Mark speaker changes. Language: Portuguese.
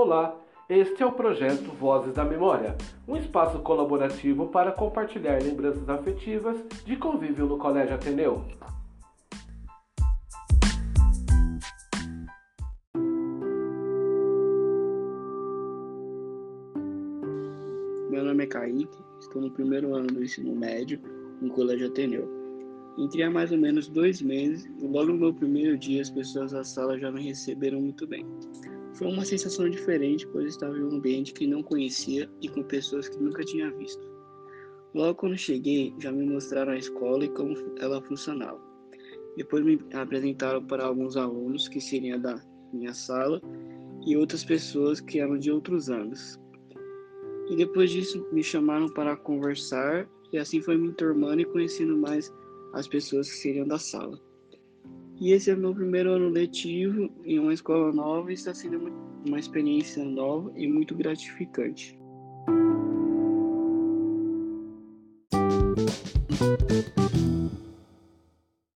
Speaker 1: Olá, este é o projeto Vozes da Memória, um espaço colaborativo para compartilhar lembranças afetivas de convívio no Colégio Ateneu.
Speaker 2: Meu nome é Kaique, estou no primeiro ano do ensino médio no Colégio Ateneu. Entrei há mais ou menos dois meses e logo no meu primeiro dia as pessoas da sala já me receberam muito bem. Foi uma sensação diferente, pois estava em um ambiente que não conhecia e com pessoas que nunca tinha visto. Logo quando cheguei, já me mostraram a escola e como ela funcionava. Depois me apresentaram para alguns alunos que seriam da minha sala e outras pessoas que eram de outros anos. E depois disso me chamaram para conversar e assim foi me enturmando e conhecendo mais as pessoas que seriam da sala. E esse é o meu primeiro ano letivo em uma escola nova e está sendo uma experiência nova e muito gratificante.